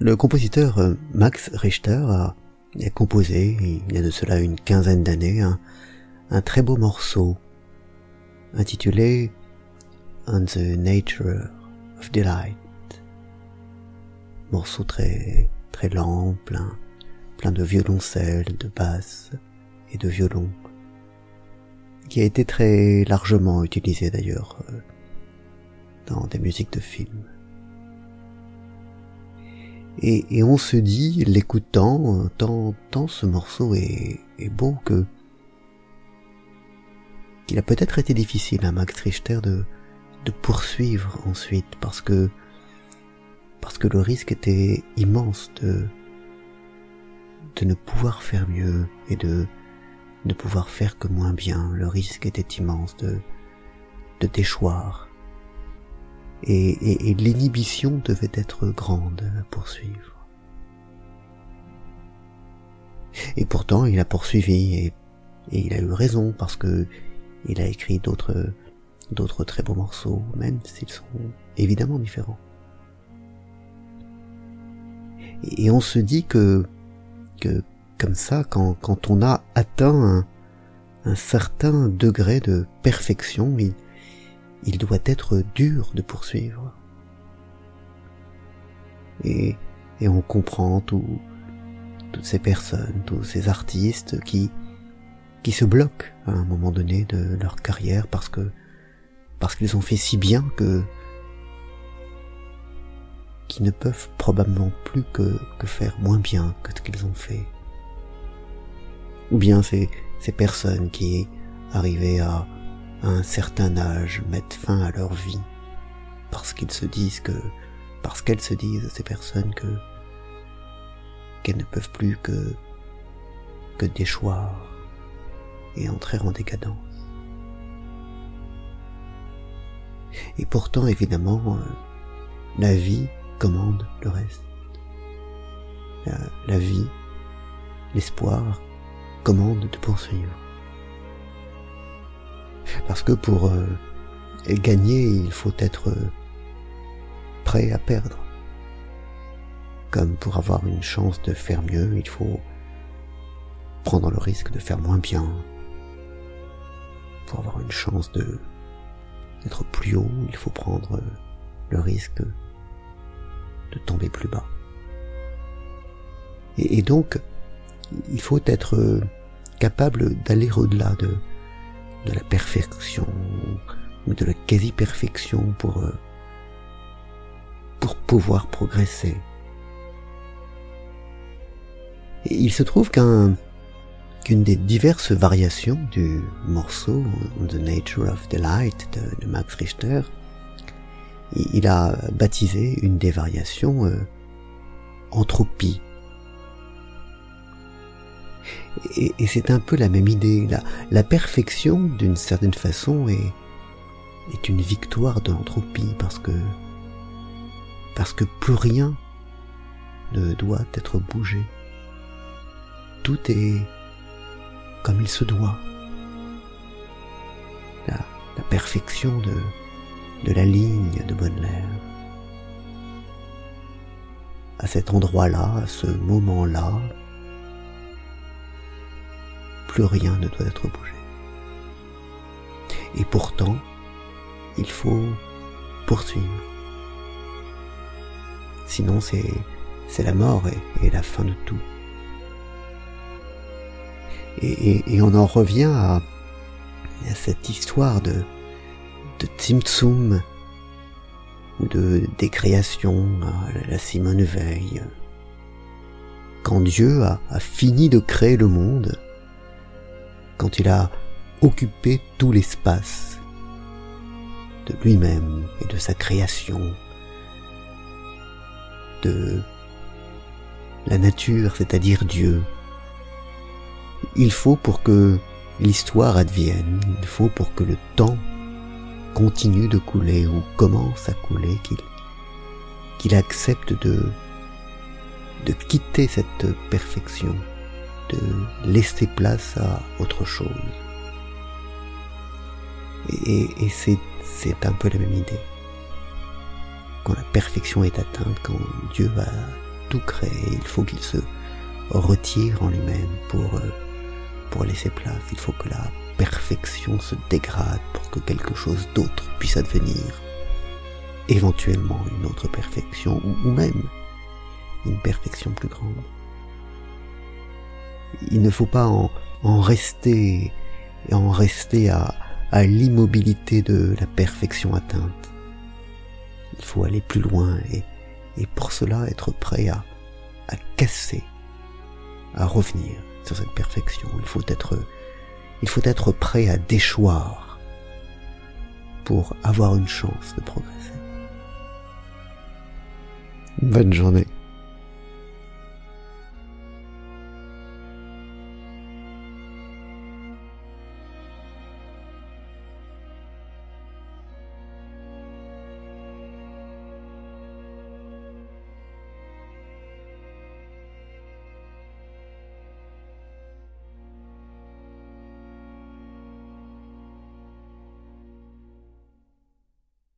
Le compositeur euh, Max Richter a, composé, il y a de cela une quinzaine d'années, un, très beau morceau intitulé On the Nature of Delight. Morceau très, très lent, plein, plein de violoncelles, de basses et de violons, qui a été très largement utilisé d'ailleurs euh, dans des musiques de films. Et, on se dit, l'écoutant, tant, tant ce morceau est, beau que qu'il a peut-être été difficile à Max Richter de, de poursuivre ensuite parce que parce que le risque était immense de de ne pouvoir faire mieux et de ne pouvoir faire que moins bien. Le risque était immense de de déchoir et, l'inhibition devait être grande à poursuivre. Et pourtant, il a poursuivi et, il a eu raison parce que il a écrit d'autres d'autres très beaux morceaux, même s'ils sont évidemment différents. Et, on se dit que que comme ça, quand, quand on a atteint un, certain degré de perfection, il doit être dur de poursuivre. Et, et on comprend tout, toutes ces personnes, tous ces artistes qui, qui se bloquent à un moment donné de leur carrière parce que, parce qu'ils ont fait si bien que, qu'ils ne peuvent probablement plus que, que faire moins bien que ce qu'ils ont fait. Ou bien ces, ces personnes qui, arrivées à, à un certain âge mettent fin à leur vie parce qu'ils se disent que parce qu'elles se disent ces personnes que qu'elles ne peuvent plus que que déchoir et entrer en décadence. Et pourtant, évidemment, euh, la vie commande le reste. La vie, l'espoir commande de poursuivre. Parce que pour euh, gagner, il faut être euh, prêt à perdre. Comme pour avoir une chance de faire mieux, il faut prendre le risque de faire moins bien. Pour avoir une chance de d'être plus haut, il faut prendre le risque de tomber plus bas. Et, et donc, il faut être capable d'aller au-delà de, de la perfection ou de la quasi-perfection pour euh, pour pouvoir progresser. Et il se trouve qu'un qu'une des diverses variations du morceau The Nature of Delight de, de Max Richter, il a baptisé une des variations euh, entropie et, c'est un peu la même idée. La, perfection, d'une certaine façon, est, une victoire de l'entropie parce que parce que plus rien ne doit être bougé. Tout est comme il se doit. La, perfection de, de la ligne de bonne l'air. À cet endroit-là, à ce moment-là, plus rien ne doit être bougé. Et pourtant, il faut poursuivre. Sinon, c'est, c'est la mort et, la fin de tout. Et, on en revient à, cette histoire de, de Tzimtzum ou de décréation à la Simone Veil. Quand Dieu a fini de créer le monde, quand il a occupé tout l'espace de lui-même et de sa création, de la nature, c'est-à-dire Dieu. Il faut pour que l'histoire advienne, il faut pour que le temps continue de couler ou commence à couler, qu'il accepte de quitter cette perfection de laisser place à autre chose. Et, c'est, un peu la même idée. Quand la perfection est atteinte, quand Dieu a tout créer, il faut qu'il se retire en lui-même pour, euh, pour laisser place. Il faut que la perfection se dégrade pour que quelque chose d'autre puisse advenir. Éventuellement une autre perfection ou, même une perfection plus grande. Il ne faut pas en, en rester, en rester à, à l'immobilité de la perfection atteinte. Il faut aller plus loin et, et pour cela être prêt à, à casser, à revenir sur cette perfection. Il faut être, il faut être prêt à déchoir pour avoir une chance de progresser. Bonne journée.